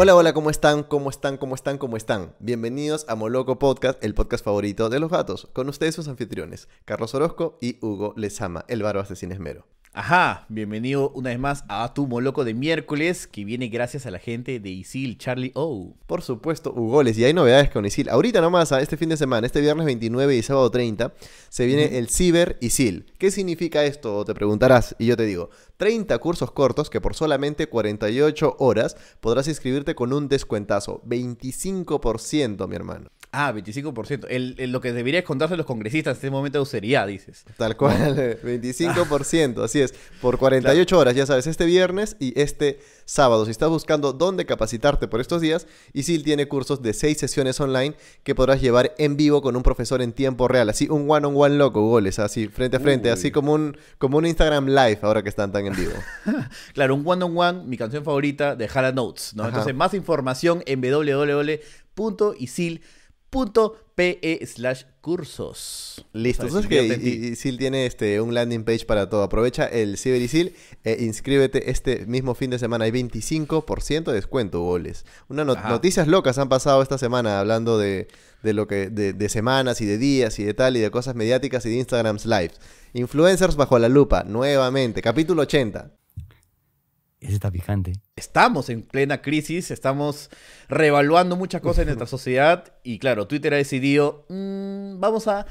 Hola, hola, ¿cómo están? ¿Cómo están? ¿Cómo están? ¿Cómo están? Bienvenidos a Moloco Podcast, el podcast favorito de los gatos. Con ustedes sus anfitriones, Carlos Orozco y Hugo Lezama, el barba de Sin Esmero. Ajá, bienvenido una vez más a tu Moloco de miércoles, que viene gracias a la gente de Isil Charlie O. Por supuesto, Hugoles, y hay novedades con Isil. Ahorita nomás, a este fin de semana, este viernes 29 y sábado 30, se viene el Ciber Isil. ¿Qué significa esto? Te preguntarás, y yo te digo, 30 cursos cortos que por solamente 48 horas podrás inscribirte con un descuentazo, 25%, mi hermano. Ah, 25%. El, el- lo que debería contarse los congresistas en este momento de austeridad, dices. Tal cual, 25%, así es. Por 48 horas, ya sabes, este viernes y este sábado. Si estás buscando dónde capacitarte por estos días, Isil tiene cursos de 6 sesiones online que podrás llevar en vivo con un profesor en tiempo real. Así, un one-on-one loco, goles, así, frente a frente. Uy. Así como un, como un Instagram Live ahora que están tan en vivo. Claro, un one on one, mi canción favorita de Hala Notes, ¿no? Ajá. Entonces, más información en www.isil.pe slash cursos. Listo. ¿Sabes? Entonces que Isil tiene este, un landing page para todo. Aprovecha el Ciber Isil e inscríbete este mismo fin de semana. Hay 25% de descuento, goles. Una no- Ajá. noticias locas han pasado esta semana hablando de, de lo que de, de semanas y de días y de tal y de cosas mediáticas y de Instagrams Live. Influencers bajo la lupa, nuevamente. Capítulo 80. Ese está picante. Estamos en plena crisis, estamos reevaluando muchas cosas en nuestra sociedad y claro, Twitter ha decidido, "Mm, vamos a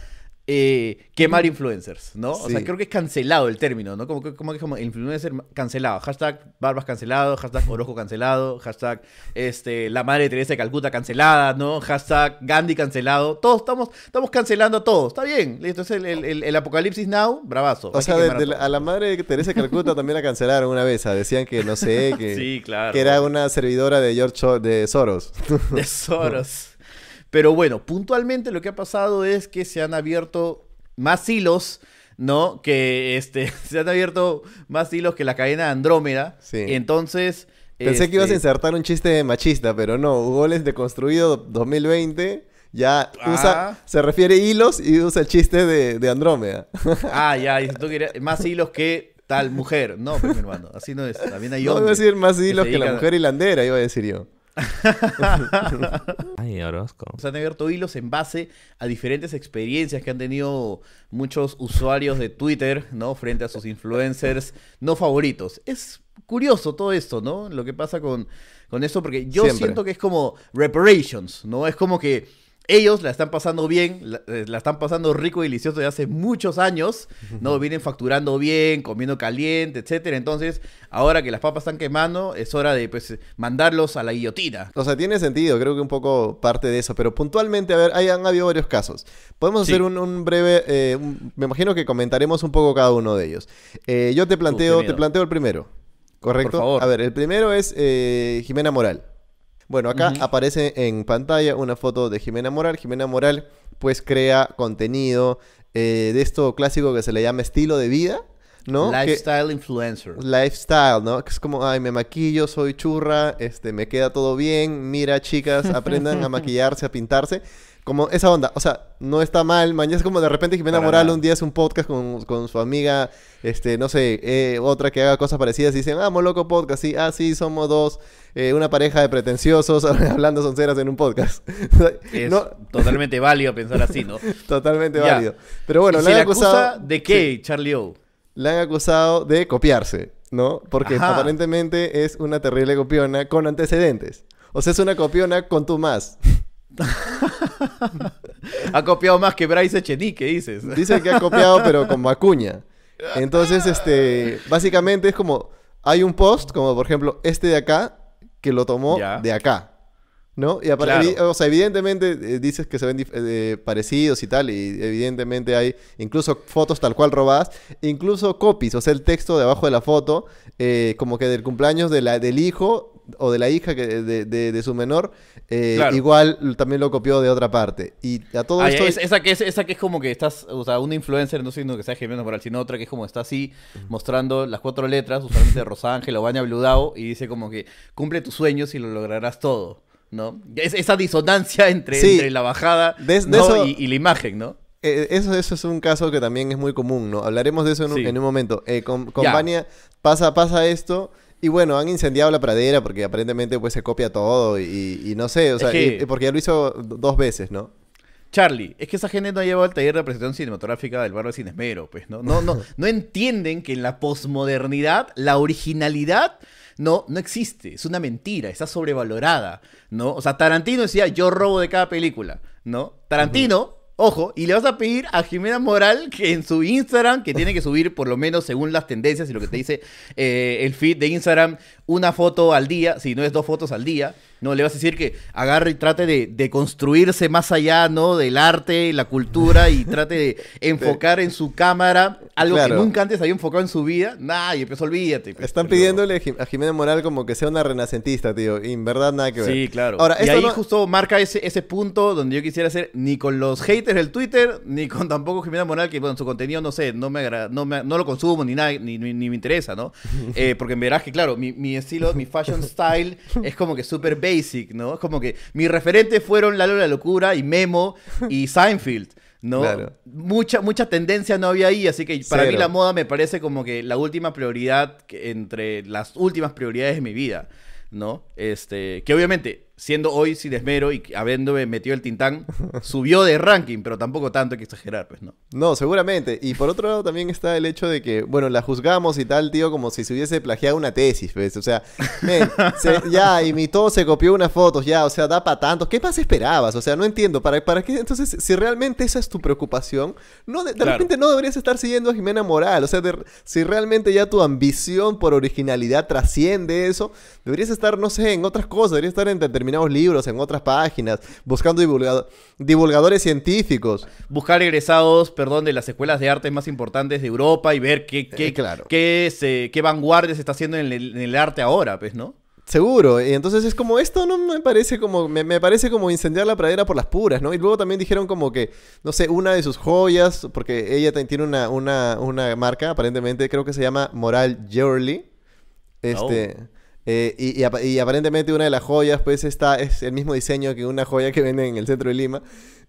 eh, quemar influencers, ¿no? O sea, creo que es cancelado el término, ¿no? Como que como, como influencer cancelado, hashtag barbas cancelado, hashtag orojo cancelado, hashtag este, la madre de Teresa de Calcuta cancelada, ¿no? Hashtag Gandhi cancelado, todos estamos, estamos cancelando a todos, está bien, listo, es el, el- el- el apocalipsis now, bravazo. O sea, de- de la- a la madre de Teresa de Calcuta también la cancelaron una vez. Decían que, no sé, que, Sí, claro. que era una servidora de George de Soros. de Soros. Pero bueno, puntualmente lo que ha pasado es que se han abierto más hilos, ¿no? Que este, se han abierto más hilos que la cadena de Andrómeda. Sí. Entonces. Pensé que ibas a este, insertar un chiste machista, pero no. Goles deconstruido 2020 ya usa, Ah. se refiere hilos y usa el chiste de, de Andrómeda. Ah, ya, dices tú que era- más hilos que tal mujer. No, pues mi hermano, así no es. También hay No iba a decir más que hilos se que la mujer hilandera, iba a decir yo. Ay, Orozco. Se han abierto hilos en base a diferentes experiencias que han tenido muchos usuarios de Twitter, ¿no? Frente a sus influencers no favoritos. Es curioso todo esto, ¿no? Lo que pasa con, con esto, porque yo Siempre. siento que es como reparations, ¿no? Es como que ellos la están pasando bien, la, eh, la están pasando rico y delicioso desde hace muchos años, ¿no? Vienen facturando bien, comiendo caliente, etcétera. Entonces, ahora que las papas están quemando, es hora de, pues, mandarlos a la guillotina. O sea, tiene sentido, creo que un poco parte de eso, pero puntualmente, a ver, hay, han habido varios casos. Podemos Sí. hacer un, un breve, eh, un- me imagino que comentaremos un poco cada uno de ellos. Eh, yo te planteo, te planteo el primero, ¿correcto? Por favor. A ver, el primero es eh, Jimena Moral. Bueno, acá aparece en pantalla una foto de Jimena Moral. Jimena Moral, pues, crea contenido eh, de esto clásico que se le llama estilo de vida, ¿no? Que- Lifestyle influencer. lifestyle, ¿no? Que es como, ay, me maquillo, soy churra, este, me queda todo bien, mira, chicas, aprendan a maquillarse, a pintarse. Como esa onda, o sea, no está mal, mañana es como de repente Jimena Para Moral nada. un día hace un podcast con, con su amiga, este, no sé, eh, otra que haga cosas parecidas y dicen, ah, loco podcast, sí, ah, sí, somos dos, eh, una pareja de pretenciosos hablando sonceras en un podcast. Es no, totalmente válido pensar así, ¿no? totalmente válido. Pero bueno, ¿Y le se han acusado... acusa de qué, Charlie O? Le han acusado de copiarse, ¿no? Porque Ajá. aparentemente es una terrible copiona con antecedentes. O sea, es una copiona con tú más. Ha copiado más que Bryce Echenique, dices. Dice que ha copiado, pero con Acuña. Entonces, este, básicamente es como, hay un post, como por ejemplo este de acá, que lo tomó Ya. de acá. ¿No? Y apar- Claro. evi- o sea, evidentemente eh, dices que se ven eh, parecidos y tal, y evidentemente hay incluso fotos tal cual robadas, incluso copies, o sea, el texto de abajo de la foto, eh, como que del cumpleaños de la, del hijo o de la hija que, de, de- de su menor, eh, Claro. igual también lo copió de otra parte. Y a todo Ah, esto... es- esa, que es, esa que es como que estás, o sea, una influencer, no sé no que sea Jimena Moral, sino otra que es como está así, mostrando las cuatro letras, usualmente de Rosángel o Baña Bludao, y dice como que cumple tus sueños y lo lograrás todo, ¿no? Es, esa disonancia entre, Sí. entre la bajada De- eso- y, y la imagen, ¿no? eh, eso, eso es un caso que también es muy común, ¿no? Hablaremos de eso en un, Sí. en un momento. Eh, con con. Vania pasa, pasa esto. Y bueno, han incendiado la pradera porque aparentemente pues se copia todo y, y no sé, o Es sea, que- y- porque ya lo hizo dos veces, ¿no? Charlie, es que esa gente no ha llevado el taller de presentación cinematográfica del barrio de Cinesmero, pues, ¿no? No, no, no entienden que en la posmodernidad la originalidad no, no existe, es una mentira, está sobrevalorada, ¿no? O sea, Tarantino decía, yo robo de cada película, ¿no? Tarantino, ojo, y le vas a pedir a Jimena Moral que en su Instagram, que tiene que subir por lo menos según las tendencias y lo que te dice eh, el feed de Instagram, una foto al día, si no es dos fotos al día, no, le vas a decir que agarre y trate de, de construirse más allá, ¿no? Del arte, la cultura y trate de enfocar en su cámara algo Claro. que nunca antes había enfocado en su vida. Nah, y empezó, olvídate. pues, Están pero- pidiéndole a Jim- a Jimena Moral como que sea una renacentista, tío. Y en verdad nada que ver. Sí, claro. Ahora, y esto ahí no- justo marca ese, ese punto donde yo quisiera hacer ni con los haters del Twitter, ni con tampoco Jimena Moral, que bueno, su contenido, no sé, no me agra- no, me- no lo consumo ni nada, ni, ni- ni me interesa, ¿no? Eh, porque verás que, claro, mi, mi estilo, mi fashion style es como que súper basic, ¿no? Es como que mis referentes fueron Lalo la Locura y Memo y Seinfeld. ¿no? Claro. Mucha, mucha tendencia no había ahí, así que para mí la moda me parece como que la última prioridad que- entre las últimas prioridades de mi vida, ¿no? Este, que obviamente, siendo hoy sin esmero y habiéndome metido el tintán, subió de ranking, pero tampoco tanto hay que exagerar, pues, ¿no? No, seguramente. Y por otro lado también está el hecho de que, bueno, la juzgamos y tal, tío, como si se hubiese plagiado una tesis, ¿ves? O sea, men, se- ya imitó, se copió unas fotos, ya, o sea, da para tanto. ¿Qué más esperabas? O sea, no entiendo. ¿Para, para qué? Entonces, si realmente esa es tu preocupación, no, de, de Claro. repente no deberías estar siguiendo a Jimena Moral. O sea, de- si realmente ya tu ambición por originalidad trasciende eso, deberías estar, no sé, en otras cosas. Deberías estar en determinados libros, en otras páginas, buscando divulgado- divulgadores científicos. Buscar egresados, perdón, de las escuelas de arte más importantes de Europa y ver qué, qué, Eh, claro. qué, se- qué vanguardia se está haciendo en el, en el arte ahora, pues, ¿no? Seguro, y entonces es como esto no me parece como me, me parece como incendiar la pradera por las puras, ¿no? Y luego también dijeron como que no sé, una de sus joyas, porque ella tiene una, una, una marca, aparentemente creo que se llama Moral Jewelry. Este eh, y, y apa- y aparentemente una de las joyas, pues, está, es el mismo diseño que una joya que venden en el centro de Lima.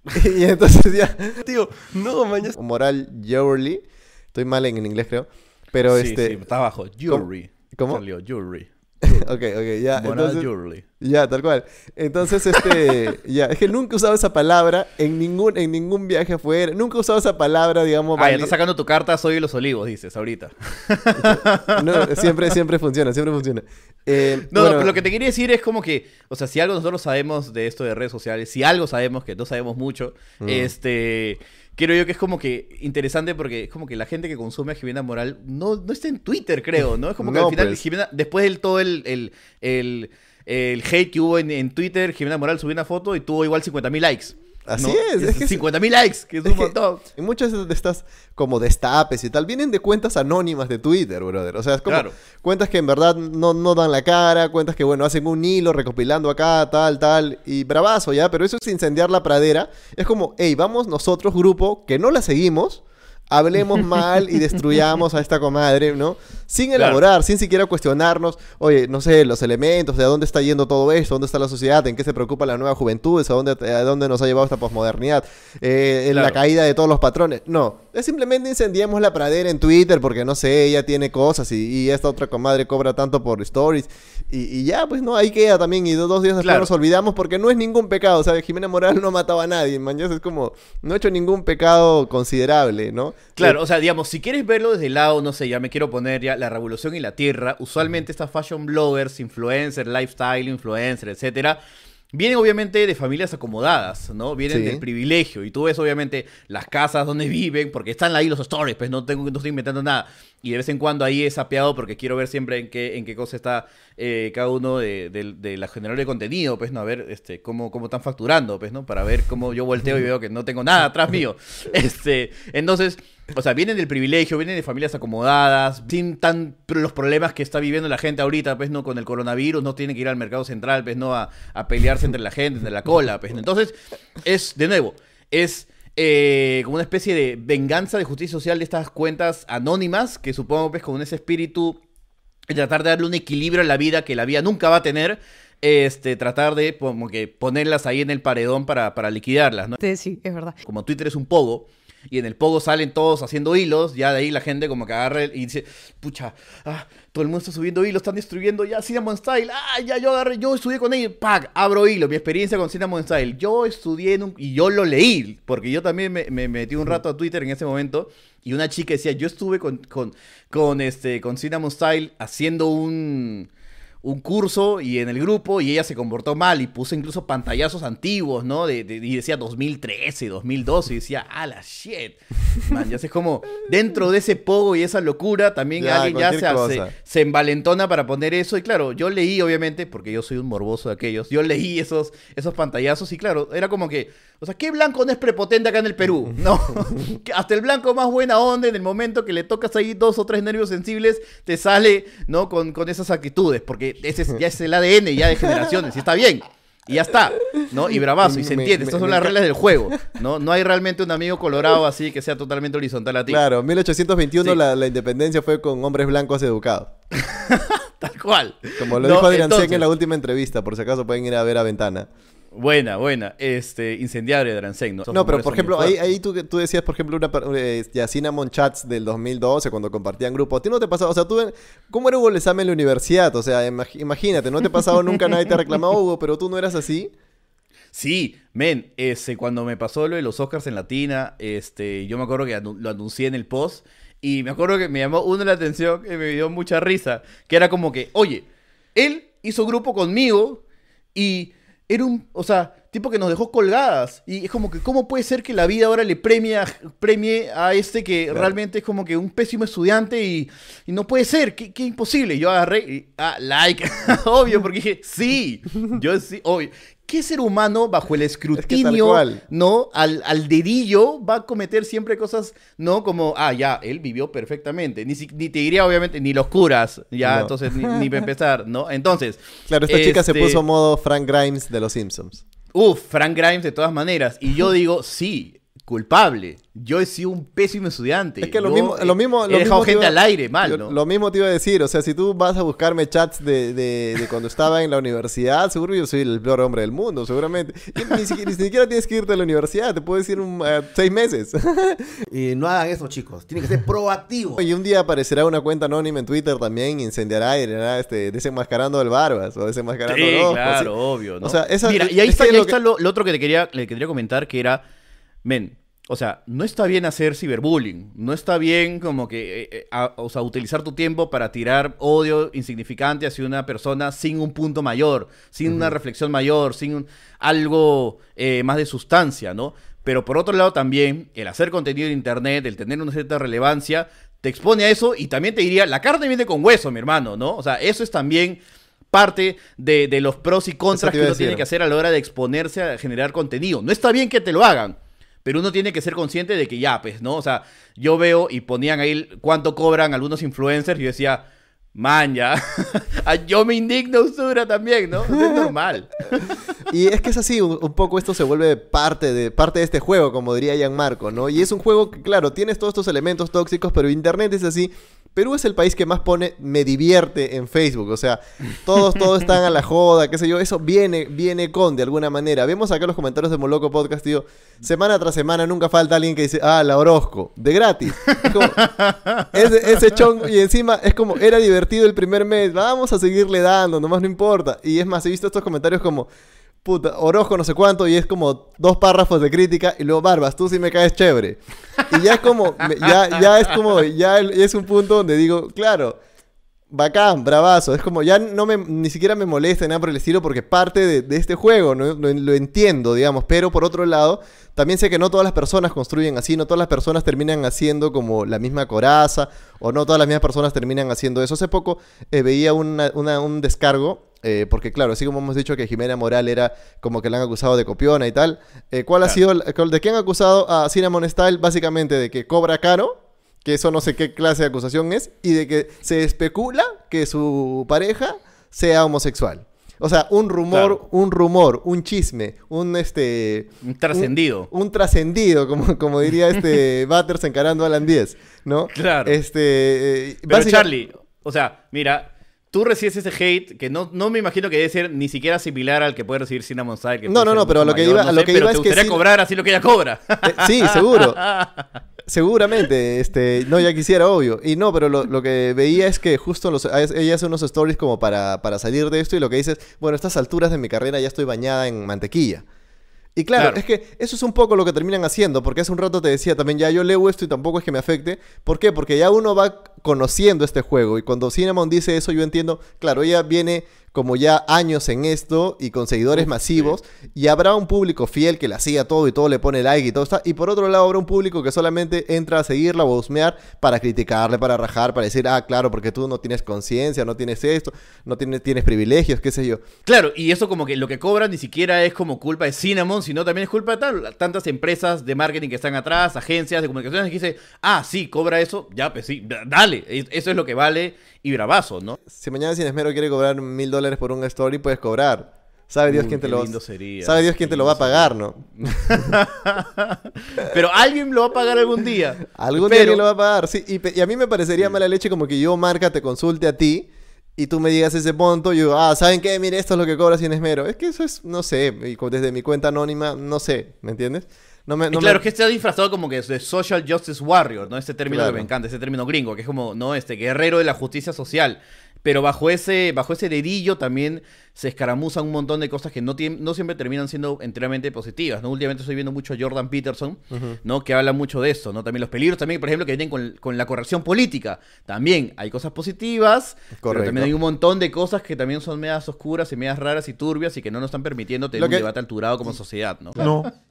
y entonces ya, Tío, no, mañana. Moral Jewelry. Estoy mal en, en inglés, creo. Pero Sí, este. sí, está abajo. Jewelry. ¿Cómo? Salió, jewelry. ok, ok, ya. Moral entonces- jewelry. Ya, tal cual. Entonces, este, ya, es que nunca he usado esa palabra en ningún, en ningún viaje afuera. Nunca he usado esa palabra, digamos, Ah, ya estás sacando tu carta Soy de los Olivos, dices, ahorita. No, siempre, siempre funciona, siempre funciona. Eh, No, bueno, no, pero lo que te quería decir es como que, o sea, si algo nosotros sabemos de esto de redes sociales, si algo sabemos que no sabemos mucho, Mm. este, creo yo que es como que interesante porque es como que la gente que consume a Jimena Moral no, no está en Twitter, creo, ¿no? Es como que No, al final pues. Jimena, después del todo el, el, el, el hate que hubo en, en Twitter, Jimena Moral subió una foto y tuvo igual 50.000 likes. Así ¿no? es, es que es- 50.000 likes, que es un es que- montón. Y muchas de estas como destapes y tal vienen de cuentas anónimas de Twitter, brother. O sea, es como Claro. cuentas que en verdad no, no dan la cara, cuentas que, bueno, hacen un hilo recopilando acá, tal, tal, y bravazo, ¿ya? Pero eso es incendiar la pradera. Es como, hey, vamos nosotros, grupo, que no la seguimos, hablemos mal y destruyamos a esta comadre, ¿no? Sin Claro. elaborar, sin siquiera cuestionarnos, oye, no sé, los elementos, de a dónde está yendo todo esto, dónde está la sociedad, en qué se preocupa la nueva juventud, a dónde, a dónde nos ha llevado esta posmodernidad, eh, en la caída de todos los patrones. No, es simplemente incendiamos la pradera en Twitter porque, no sé, ella tiene cosas y, y esta otra comadre cobra tanto por stories. Y, y ya, pues no, ahí queda también. Y dos, dos días después Claro. nos olvidamos porque no es ningún pecado. O sea, Jimena Moral no mataba a nadie. Mañana es como, no ha hecho ningún pecado considerable, ¿no? Claro, o sea, digamos, si quieres verlo desde el lado, no sé, ya me quiero poner ya la revolución y la tierra, usualmente estas fashion bloggers, influencers, lifestyle influencer, etcétera, vienen obviamente de familias acomodadas, ¿no? Vienen Sí. del privilegio y tú ves obviamente las casas donde viven, porque están ahí los stories, pues no tengo no estoy inventando nada. Y de vez en cuando ahí he sapeado porque quiero ver siempre en qué, en qué cosa está eh, cada uno de, de, de la generadora de contenido, pues, ¿no? A ver este, cómo, cómo están facturando, pues, ¿no? Para ver cómo yo volteo y veo que no tengo nada atrás mío. Este, entonces, o sea, vienen del privilegio, vienen de familias acomodadas, sin tan los problemas que está viviendo la gente ahorita, pues, ¿no? Con el coronavirus, no tienen que ir al mercado central, pues, ¿no? A, a pelearse entre la gente, entre la cola, pues, ¿no? Entonces, es, de nuevo, es eh, como una especie de venganza de justicia social de estas cuentas anónimas, que supongo, pues, con ese espíritu y tratar de darle un equilibrio a la vida que la vida nunca va a tener, este, tratar de como que ponerlas ahí en el paredón para, para liquidarlas, ¿no? Sí, sí, es verdad. Como Twitter es un pogo, y en el pogo salen todos haciendo hilos, ya de ahí la gente como que agarra y dice, pucha, ah, todo el mundo está subiendo hilos, están destruyendo ya Cinnamon Style, ah, ya yo agarré, yo estudié con ellos, pack, abro hilo, mi experiencia con Cinnamon Style, yo estudié en un, y yo lo leí, porque yo también me, me metí un rato a Twitter en ese momento, y una chica decía, yo estuve con, con, con, este, con Cinnamon Style haciendo un un curso y en el grupo y ella se comportó mal y puso incluso pantallazos antiguos, ¿no? De, de- y decía 2013, 2012 y decía, ah, la shit. Man, ya sé como dentro de ese pogo y esa locura también Ya, alguien ya se, cosa. se envalentona para poner eso y claro, yo leí obviamente, porque yo soy un morboso de aquellos, yo leí esos, esos pantallazos y claro, era como que, o sea, ¿qué blanco no es prepotente acá en el Perú? No, hasta el blanco más buena onda en el momento que le tocas ahí dos o tres nervios sensibles, te sale, ¿no? Con, con esas actitudes, porque ese es- ya es el ADN ya de generaciones y está bien. Y ya está, ¿no? Y bravazo, y se Me- entiende. me- Estas son las reglas del juego, ¿no? No hay realmente un amigo colorado así que sea totalmente horizontal a ti. Claro, 1821 Sí. la, la independencia fue con hombres blancos educados. Tal cual. Como lo No, dijo Adrián entonces- en la última entrevista, por si acaso pueden ir a ver a Ventana. Buena, buena. Este, incendiario de Dranseng, ¿no? No, pero por ejemplo, ahí, ahí tú, tú decías, por ejemplo, una, eh, ya Cinnamon Chats del 2012, cuando compartían grupo. ¿A ti no te pasaba? O sea, tú, ¿cómo era Hugo Lezama en la universidad? O sea, imag- imagínate, ¿no te ha pasado nunca nadie te ha reclamado, Hugo, pero tú no eras así? Sí, men, este, cuando me pasó lo de los Oscars en Latina, este, yo me acuerdo que anu- lo anuncié en el post y me acuerdo que me llamó uno la atención que me dio mucha risa, que era como que, oye, él hizo grupo conmigo y era un, o sea, tipo que nos dejó colgadas y es como que, ¿cómo puede ser que la vida ahora le premia, premie a este que Claro. realmente es como que un pésimo estudiante y, y no puede ser, qué, qué imposible? Yo agarré, y, ah, like, obvio, porque dije, sí, yo sí, obvio. ¿Qué ser humano bajo el escrutinio, no, al, al dedillo, va a cometer siempre cosas, no, como, ah, ya, él vivió perfectamente, ni, si- ni te diría, obviamente, ni los curas, ya, No. entonces, ni, ni para empezar, ¿no? Entonces, Claro, esta chica se este, puso modo Frank Grimes de los Simpsons. Uf, Frank Grimes de todas maneras. Y yo digo, sí, culpable. Yo he sido un pésimo estudiante. Es que lo Yo mismo, lo mismo, He lo dejado mismo te gente iba- al aire, mal, yo- ¿no? Lo mismo te iba a decir, o sea, si tú vas a buscarme chats de, de- de cuando estaba en la universidad, seguro yo soy el peor hombre del mundo, seguramente. Y ni, siquiera, ni siquiera tienes que irte a la universidad, te puedes ir un, seis meses. Y no hagan eso, chicos. Tienen que ser proactivos. y un día aparecerá una cuenta anónima en Twitter también, incendiará y dirá, este, desenmascarando al Barbas o desenmascarando Sí, al claro, así. obvio, ¿no? O sea, esa- Mira, y ahí es está, que y ahí lo que- está lo, lo otro que te quería, le quería comentar, que era, men, o sea, no está bien hacer ciberbullying, no está bien como que, eh, eh, a- o sea, utilizar tu tiempo para tirar odio insignificante hacia una persona sin un punto mayor, sin una reflexión mayor, sin un- algo eh, más de sustancia, ¿no? Pero por otro lado también, el hacer contenido en internet, el tener una cierta relevancia, te expone a eso y también te diría, la carne viene con hueso, mi hermano, ¿no? O sea, eso es también parte de, de los pros y contras que uno tiene que hacer a la hora de exponerse a generar contenido. No está bien que te lo hagan, pero uno tiene que ser consciente de que ya, pues, ¿no? O sea, yo veo y ponían ahí cuánto cobran algunos influencers y yo decía, man, ya, yo me indigno, Usura, también, ¿no? Es normal. Y es que es así, un, un poco esto se vuelve parte de, parte de este juego, como diría Gianmarco, ¿no? Y es un juego que, claro, tienes todos estos elementos tóxicos, pero Internet es así. Perú es el país que más pone me divierte en Facebook, o sea, todos, todos están a la joda, qué sé yo, eso viene, viene con, de alguna manera. Vemos acá los comentarios de Moloco Podcast, tío, semana tras semana nunca falta alguien que dice, ah, la Orozco, de gratis. Es como, ese, ese chongo, y encima es como, era divertido el primer mes, vamos a seguirle dando, nomás no importa. Y es más, he visto estos comentarios como, puta, Orozco no sé cuánto, y es como dos párrafos de crítica, y luego, Barbas, tú sí me caes chévere. Y ya es como, ya, ya es como, ya es un punto donde digo, claro, bacán, bravazo, es como, ya no me, ni siquiera me molesta nada por el estilo, porque parte de, de este juego, ¿no? lo, lo entiendo, digamos, pero por otro lado, también sé que no todas las personas construyen así, no todas las personas terminan haciendo como la misma coraza, o no todas las mismas personas terminan haciendo eso. Hace poco eh, veía una- una- un descargo, eh, porque claro, así como hemos dicho que Jimena Moral era como que la han acusado de copiona y tal, eh, ¿cuál ha sido, el- de qué han acusado a Cinnamon Style? Básicamente de que cobra caro, que eso no sé qué clase de acusación es, y de que se especula que su pareja sea homosexual. O sea, un rumor, Claro. un rumor, un chisme, un este Un trascendido. un, un trascendido, como, como diría este Butters encarando a Alan 10, ¿no? Claro. Este, eh, Pero básica- Charlie, o sea, mira, tú recibes ese hate que no, no me imagino que debe ser ni siquiera similar al que puede recibir Cinnamon que No, no, no, pero a lo que iba- no a lo sé, que pero iba te es que gustaría cobrar así lo que ella cobra. Eh, sí, seguro. Seguramente, este, no, ya quisiera, obvio. Y no, pero lo, lo que veía es que justo los, ella hace unos stories como para, para salir de esto y lo que dice es, bueno, a estas alturas de mi carrera ya estoy bañada en mantequilla. Y claro, Claro. es que eso es un poco lo que terminan haciendo, porque hace un rato te decía también, ya yo leo esto y tampoco es que me afecte. ¿Por qué? Porque ya uno va conociendo este juego y cuando Cinnamon dice eso yo entiendo, claro, ella viene como ya años en esto y con seguidores masivos y habrá un público fiel que le hacía todo y todo le pone like y todo está y por otro lado habrá un público que solamente entra a seguirla o a husmear para criticarle, para rajar, para decir, ah, claro, porque tú no tienes conciencia, no tienes esto, no tienes, tienes privilegios, qué sé yo. Claro, y eso como que lo que cobran ni siquiera es como culpa de Cinnamon, sino también es culpa de tal- tantas empresas de marketing que están atrás, agencias de comunicaciones que dicen, ah, sí, cobra eso, ya, pues sí, da- dale, es- eso es lo que vale y bravazo, ¿no? Si mañana Sin Esmero quiere cobrar mil dólares por un story, puedes cobrar. Sabe Dios Uy, quién te lo sería, Sabe Dios quién te lo va a pagar, ¿no? Pero alguien lo va a pagar algún día. Algún día Pero- alguien lo va a pagar. Sí, y, a mí me parecería mala leche como que yo, marca, te consulte a ti y tú me digas ese punto. Y yo, ah, ¿saben qué? Mire, esto es lo que cobra Sin Esmero. Es que eso es, no sé, desde mi cuenta anónima, no sé, ¿me entiendes? No me, Y no claro, me- es que está disfrazado como que es de Social Justice Warrior, ¿no? Este término Claro. que me encanta, ese término gringo, que es como, ¿no? Este guerrero de la justicia social. Pero bajo ese, bajo ese dedillo también se escaramuzan un montón de cosas que no, tien- no siempre terminan siendo enteramente positivas, ¿no? Últimamente estoy viendo mucho a Jordan Peterson, ¿no? Que habla mucho de esto, ¿no? También los peligros también, por ejemplo, que vienen con, con la corrección política. También hay cosas positivas, pero Correcto. también hay un montón de cosas que también son medias oscuras y medias raras y turbias y que no nos están permitiendo tener un debate alturado como sociedad, ¿no? No.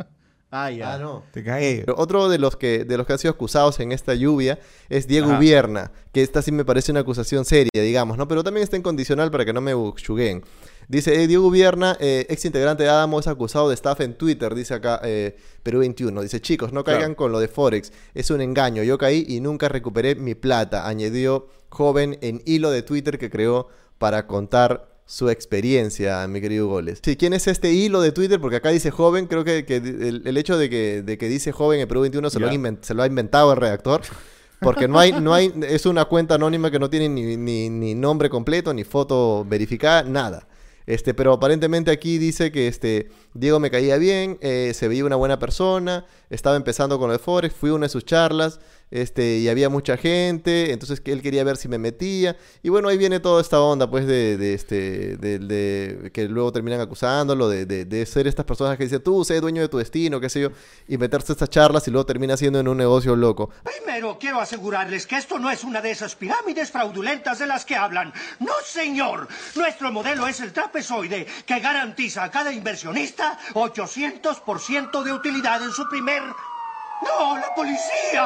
Ah, ya. Ah, no. Te. Pero otro de los que de los que han sido acusados en esta lluvia es Diego Ajá. Vierna, que esta sí me parece una acusación seria, digamos, ¿no? Pero también está en condicional para que no me buchuguen. Dice, eh, Diego Vierna, eh, ex integrante de Adamo, es acusado de estafa en Twitter, dice acá eh, Perú 21. Dice, chicos, no caigan Claro. con lo de Forex, es un engaño, yo caí y nunca recuperé mi plata, añadió joven en hilo de Twitter que creó para contar su experiencia, mi querido Goles. Sí, ¿quién es este hilo de Twitter? Porque acá dice joven, creo que, que el, el hecho de que, de que dice joven en Perú 21 se lo, se lo ha inventado el redactor. Porque no hay, no hay, es una cuenta anónima que no tiene ni, ni- ni nombre completo, ni foto verificada, nada. Este, pero aparentemente aquí dice que este, Diego me caía bien, eh, se veía una buena persona, estaba empezando con lo de Forex, fui a una de sus charlas, este, y había mucha gente, entonces él quería ver si me metía. Y bueno, ahí viene toda esta onda, pues, de, este, de, que luego terminan acusándolo, de, de, de ser estas personas que dicen, tú sé dueño de tu destino, qué sé yo, y meterse a estas charlas y luego termina siendo en un negocio loco. Primero quiero asegurarles que esto no es una de esas pirámides fraudulentas de las que hablan. No, señor. Nuestro modelo es el trapezoide que garantiza a cada inversionista 800% de utilidad en su primer... ¡No, la policía!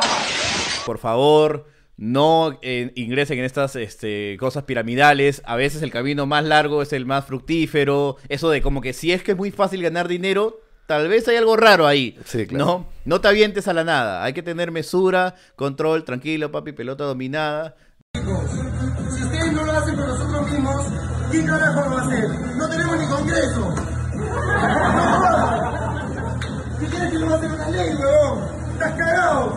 por favor, no eh, ingresen en estas este, cosas piramidales. A veces el camino más largo es el más fructífero. Eso de como que si es que es muy fácil ganar dinero, tal vez hay algo raro ahí. Sí, claro. No, no te avientes a la nada. Hay que tener mesura, control, tranquilo, papi, pelota dominada. Si ustedes no lo hacen por nosotros mismos, ¿quién carajo lo va a hacer? No tenemos ni congreso. ¿Qué quieres que lo va a hacer una ley, huevón? ¡Estás cagado!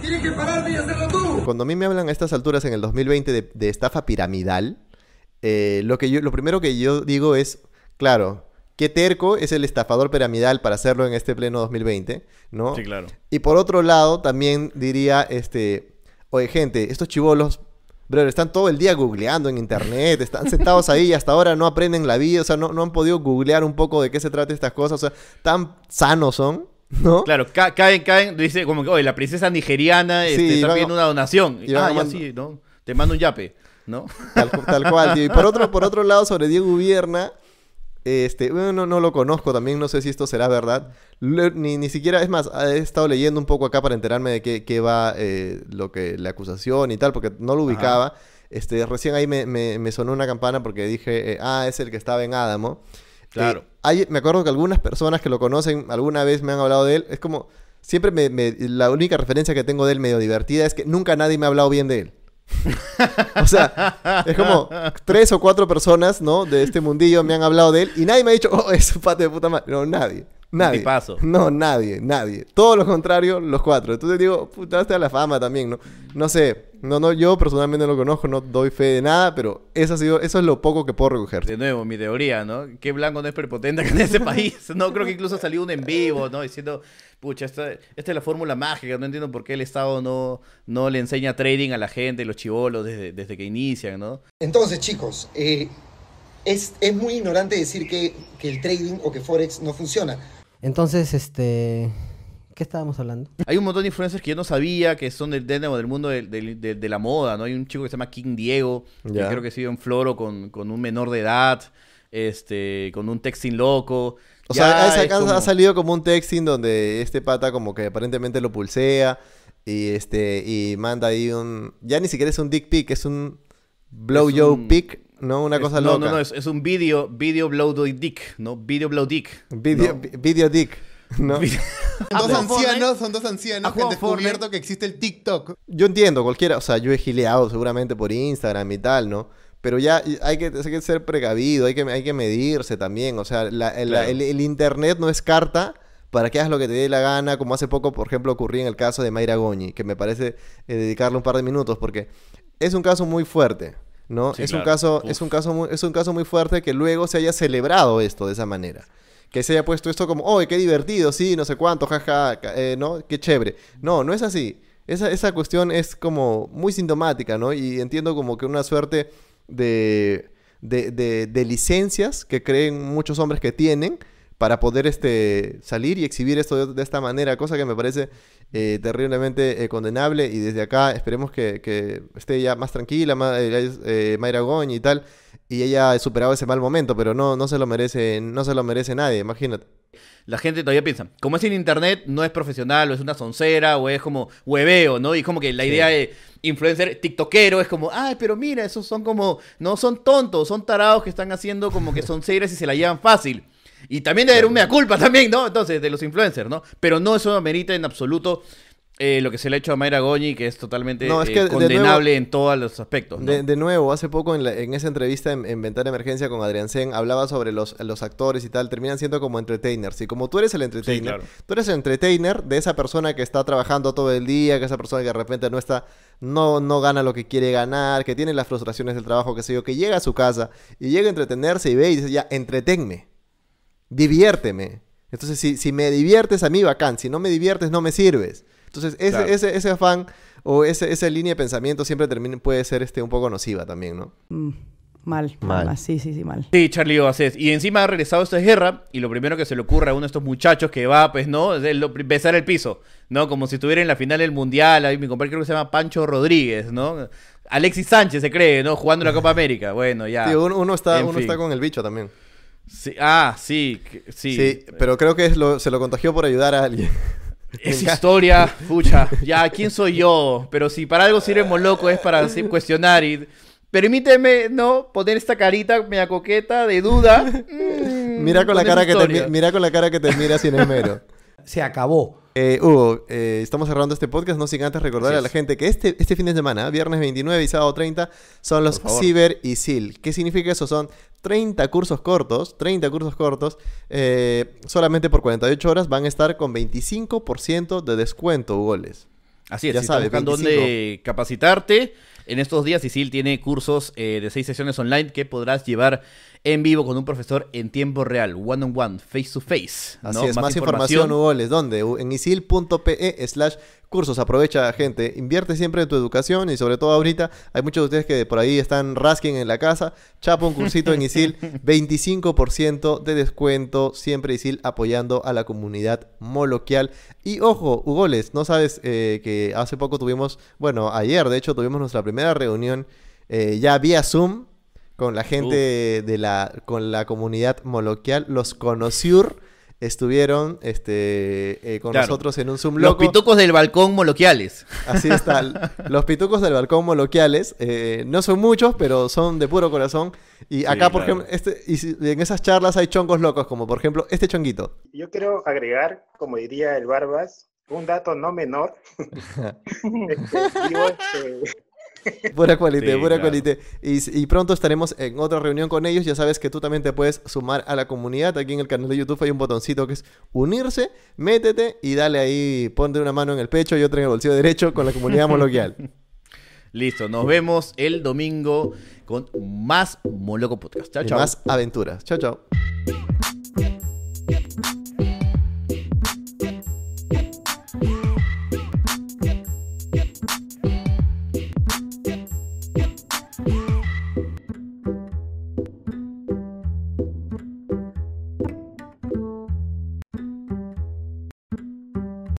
Tienes que pararte y hacerlo tú. Cuando a mí me hablan a estas alturas en el 2020 de, de estafa piramidal, eh, lo, que yo, lo primero que yo digo es, claro, qué terco es el estafador piramidal para hacerlo en este pleno 2020, ¿no? Sí, claro. Y por otro lado, también diría, este, oye, gente, estos chivolos, brother, están todo el día googleando en internet, están sentados ahí y hasta ahora no aprenden la vida, o sea, no, no han podido googlear un poco de qué se trata estas cosas, o sea, tan sanos son, ¿no? Claro, ca- caen, caen, dice como que, oye, la princesa nigeriana este, Sí, está van- pidiendo una donación. y ah, ya sí, ¿no? Te mando un yape, ¿no? Tal, cu- tal cual, tío. Y por otro, por otro lado, sobre Diego Vierna, este, bueno, no, no lo conozco también, no sé si esto será verdad. Ni, ni siquiera, es más, he estado leyendo un poco acá para enterarme de qué, qué va eh, lo que, la acusación y tal, porque no lo ubicaba. Este, recién ahí me, me- me sonó una campana porque dije, eh, ah, es el que estaba en Adamo. Claro. Eh, hay- me acuerdo que algunas personas que lo conocen alguna vez me han hablado de él. Es como, siempre me, me- la única referencia que tengo de él medio divertida es que nunca nadie me ha hablado bien de él. o sea, es como tres o cuatro personas, ¿no? De este mundillo me han hablado de él y nadie me ha dicho, oh, es un pate de puta madre. No, nadie. Nadie. tipazo. No, nadie, nadie. Todo lo contrario, los cuatro. Entonces digo, puta, hasta la fama también, ¿no? No sé. No, no, yo personalmente no lo conozco, no doy fe de nada, pero eso, ha sido, eso es lo poco que puedo recoger. De nuevo, mi teoría, ¿no? Que Blanco no es prepotente en ese país. No, creo que incluso salió un en vivo, ¿no? Diciendo, pucha, esta, esta es la fórmula mágica, no entiendo por qué el Estado no, no le enseña trading a la gente, los chivolos, desde, desde que inician, ¿no? Entonces, chicos, eh, es, es muy ignorante decir que, que el trading o que Forex no funciona. Entonces, este... ¿Qué estábamos hablando? Hay un montón de influencers que yo no sabía que son del, del, del mundo de, la moda, ¿no? Hay un chico que se llama King Diego, que Ya. creo que sigue en Floro con, con un menor de edad, este, con un texting loco. O Ya sea, como- ha salido como un texting donde este pata como que aparentemente lo pulsea y este y manda ahí un... Ya ni siquiera es un dick pic, es un blow yo un- pic, ¿no? Una es- cosa no, loca. No, no, es, es un video, video blow dick, ¿no? Video blow dick. Video, ¿no? vi- video dick, ¿no? Son dos ancianos, son dos ancianos ¿Has que han jugado Fortnite? descubierto que existe el TikTok. Yo entiendo, cualquiera, o sea, yo he gileado seguramente por Instagram y tal, ¿no? Pero ya hay que, hay que ser precavido, hay que, hay que medirse también. O sea, la- el, Claro. el- el internet no es carta para que hagas lo que te dé la gana, como hace poco, por ejemplo, ocurrió en el caso de Mayra Goñi, que me parece eh, dedicarle un par de minutos, porque es un caso muy fuerte, ¿no? Sí, es, un caso, Uf. es, un caso muy, es un caso muy fuerte que luego se haya celebrado esto de esa manera. Que se haya puesto esto como, oh, qué divertido, sí, no sé cuánto, jaja, ca- eh, ¿no? Qué chévere. No, no es así. Esa, esa cuestión es como muy sintomática, ¿no? Y entiendo como que una suerte de, de, de- de licencias que creen muchos hombres que tienen para poder este, salir y exhibir esto de, de esta manera, cosa que me parece eh, terriblemente eh, condenable y desde acá esperemos que, que esté ya más tranquila, más, eh, eh, Mayra Goñi y tal, y ella ha superado ese mal momento, pero no, no se lo merece, no se lo merece nadie, imagínate. La gente todavía piensa, como es en internet, no es profesional, o es una soncera, o es como hueveo, ¿no? Y como que la idea de influencer tiktokero es como, ay, pero mira, esos son como, no son tontos, son tarados que están haciendo como que sonceras y se la llevan fácil. Y también debe haber un mea culpa también, ¿no? Entonces, de los influencers, ¿no? Pero no eso amerita en absoluto eh, lo que se le ha hecho a Mayra Goñi, que es totalmente No, es eh, que condenable en todos los aspectos, ¿no? De, de nuevo, hace poco en, la- en esa entrevista en, en Ventana Emergencia con Adrián Sen, hablaba sobre los, los actores y tal, terminan siendo como entertainers. Y como tú eres el entertainer, claro. tú eres el entertainer de esa persona que está trabajando todo el día, que esa persona que de repente no está, no, no gana lo que quiere ganar, que tiene las frustraciones del trabajo, que sé yo, que llega a su casa y llega a entretenerse y ve y dice, ya, entretenme, diviérteme. Entonces, si, si me diviertes a mí, bacán. Si no me diviertes, no me sirves. Entonces, ese, Claro. ese, ese afán o ese, esa línea de pensamiento siempre termina, puede ser este, un poco nociva también, ¿no? Mm, mal, Mal. mal. Sí, sí, sí, mal. Sí, Charlie Oases. Y encima ha regresado esta guerra y lo primero que se le ocurre a uno de estos muchachos que va, pues, ¿no? Es el- besar el piso, ¿no? Como si estuviera en la final del Mundial. Ahí mi compadre creo que se llama Pancho Rodríguez, ¿no? Alexis Sánchez se cree, ¿no? Jugando la Copa América. Bueno, ya. Sí, uno, uno está, En uno fin. está con el bicho también. Sí, Ah, sí, sí. Sí, pero creo que es lo- se lo contagió por ayudar a alguien. Esa historia, pucha, ya, ¿quién soy yo? Pero si para algo sirve Moloco es para así cuestionar y... Permíteme, ¿no? Poner esta carita media coqueta de duda. Mm, Mira con la cara que te, mira con la cara que te mira sin esmero. Se acabó. Eh, Hugo, eh, estamos cerrando este podcast, no sin antes recordar Así a la gente que este, este fin de semana, viernes 29 y sábado 30, son los. Ciber y SIL. ¿Qué significa eso? Son 30 cursos cortos, 30 cursos cortos, eh, solamente por 48 horas van a estar con 25% de descuento, Hugoles. Así es, Ya si sabes, estás buscando 25. dónde capacitarte, en estos días Isil tiene cursos eh, de seis sesiones online que podrás llevar en vivo con un profesor en tiempo real, one on one, face to face. Así es, más, información, Hugoles. ¿Dónde? U- En isil.pe slash cursos. Aprovecha, gente. Invierte siempre en tu educación y sobre todo ahorita hay muchos de ustedes que por ahí están rasking en la casa. Chapa un cursito en Isil. 25% de descuento. Siempre Isil apoyando a la comunidad moloquial. Y ojo, Hugoles, no sabes eh, que hace poco tuvimos, bueno, ayer de hecho tuvimos nuestra primera reunión eh, ya vía Zoom con la gente de la con la comunidad moloquial, los Conociur estuvieron este eh, con Claro. nosotros en un Zoom Los loco. pitucos del balcón moloquiales. Así está. Los pitucos del balcón moloquiales eh, no son muchos, pero son de puro corazón. Y acá, por claro. ejemplo, este, y en esas charlas hay chongos locos, como por ejemplo este chonguito. Yo quiero agregar, como diría el Barbas, un dato no menor. Este, digo, este, Pura cualité, Sí, pura claro. cualité. Y, y pronto estaremos en otra reunión con ellos. Ya sabes que tú también te puedes sumar a la comunidad. Aquí en el canal de YouTube hay un botoncito que es unirse. Métete y dale ahí, ponte una mano en el pecho y otra en el bolsillo derecho con la comunidad moloquial. Listo, nos vemos el domingo con más Moloco Podcast. Chao, chao. más aventuras. Chao, chao.